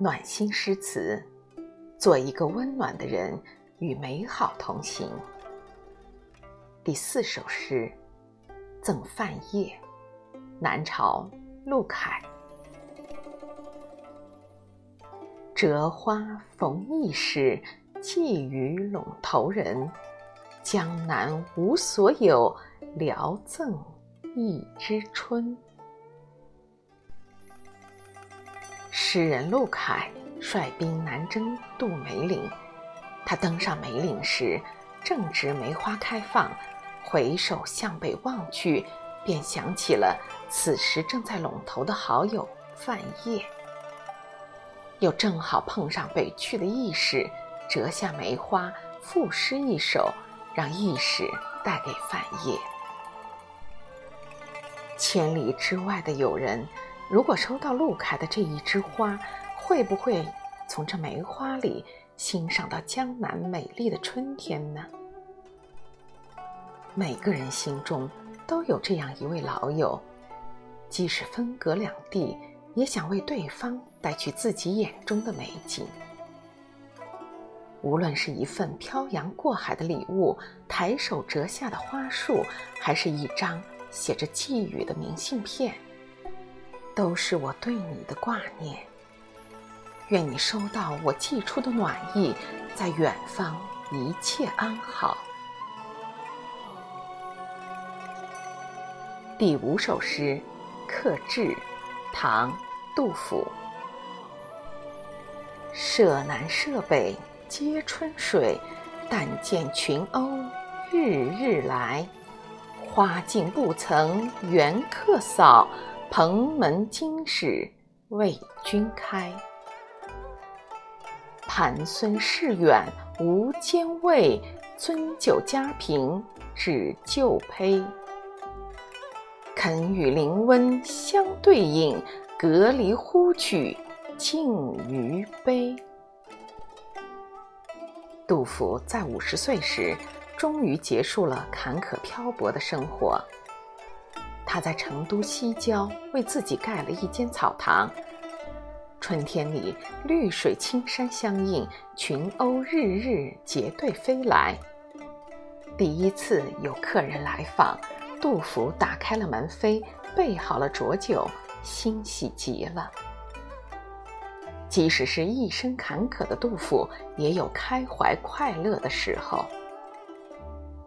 暖心诗词，做一个温暖的人，与美好同行。第四首诗，《赠范晔》，南朝陆凯。折花逢驿使，寄与陇头人。江南无所有，聊赠一枝春。诗人陆凯率兵南征渡梅岭，他登上梅岭时，正值梅花开放。回首向北望去，便想起了此时正在陇头的好友范晔，又正好碰上北去的义士，折下梅花，赋诗一首，让义士带给范晔。千里之外的友人。如果收到陆凯的这一枝花，会不会从这梅花里欣赏到江南美丽的春天呢？每个人心中都有这样一位老友，即使分隔两地，也想为对方带去自己眼中的美景。无论是一份漂洋过海的礼物，抬手折下的花束，还是一张写着寄语的明信片。都是我对你的挂念。愿你收到我寄出的暖意，在远方一切安好。第五首诗，《客至》，唐·杜甫。舍南舍北皆春水，但见群鸥日日来。花径不曾缘客扫。蓬门今始为君开，盘孙市远无兼味，樽酒家贫只旧醅。肯与邻温相对饮，隔篱呼取尽余杯。杜甫在五十岁时，终于结束了坎坷漂泊的生活。他在成都西郊为自己盖了一间草堂。春天里，绿水青山相映，群鸥日日结队飞来。第一次有客人来访，杜甫打开了门扉，备好了浊酒，欣喜极了。即使是一生坎坷的杜甫，也有开怀快乐的时候。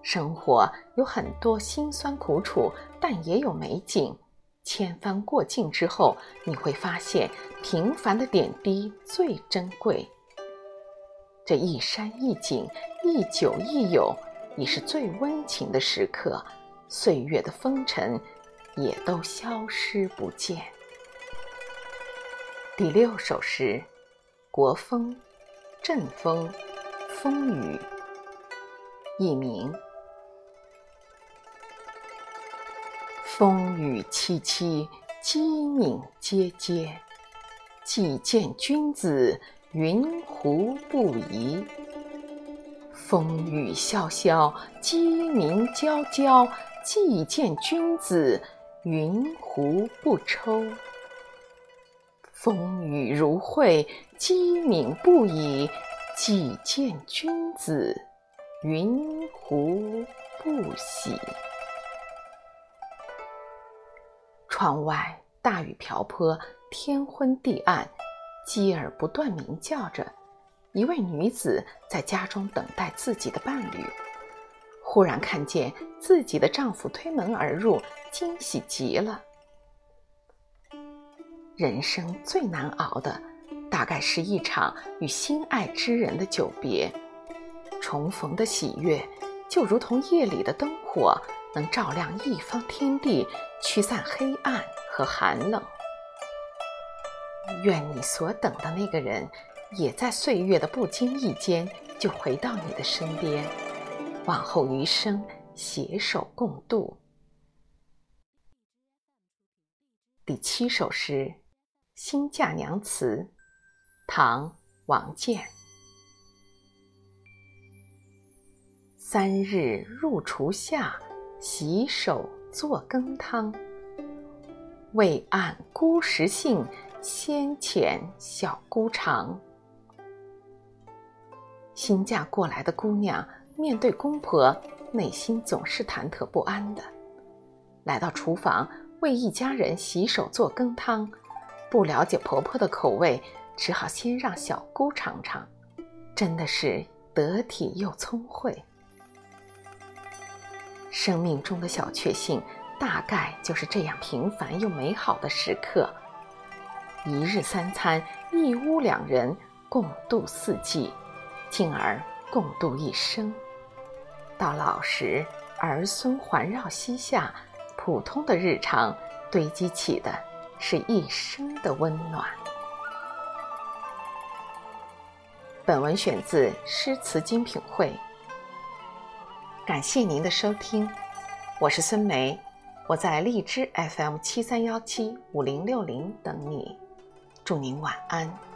生活有很多辛酸苦楚，但也有美景。千帆过尽之后，你会发现平凡的点滴最珍贵。这一山一景，一酒一友，已是最温情的时刻。岁月的风尘，也都消失不见。第六首诗，国风，阵风，风雨，佚名。风雨凄凄，鸡鸣喈喈。既见君子，云胡不疑？风雨萧萧，鸡鸣啾啾。既见君子，云胡不抽？风雨如晦，鸡鸣不已。既见君子，云胡不喜？窗外大雨瓢泼，天昏地暗，鸡儿不断鸣叫着。一位女子在家中等待自己的伴侣，忽然看见自己的丈夫推门而入，惊喜极了。人生最难熬的，大概是一场与心爱之人的久别。重逢的喜悦，就如同夜里的灯火。能照亮一方天地，驱散黑暗和寒冷。愿你所等的那个人，也在岁月的不经意间就回到你的身边，往后余生携手共度。第七首诗《新嫁娘词》，唐·王建。三日入厨下。洗手做羹汤，未按姑食性，先遣小姑尝。新嫁过来的姑娘面对公婆，内心总是忐忑不安的。来到厨房为一家人洗手做羹汤，不了解婆婆的口味，只好先让小姑尝尝。真的是得体又聪慧。生命中的小确幸，大概就是这样平凡又美好的时刻。一日三餐，一屋两人共度四季，进而共度一生。到老时，儿孙环绕膝下，普通的日常堆积起的是一生的温暖。本文选自《诗词精品汇》，感谢您的收听，我是孙梅，我在荔枝 FM 七三幺七五零六零等你。祝您晚安。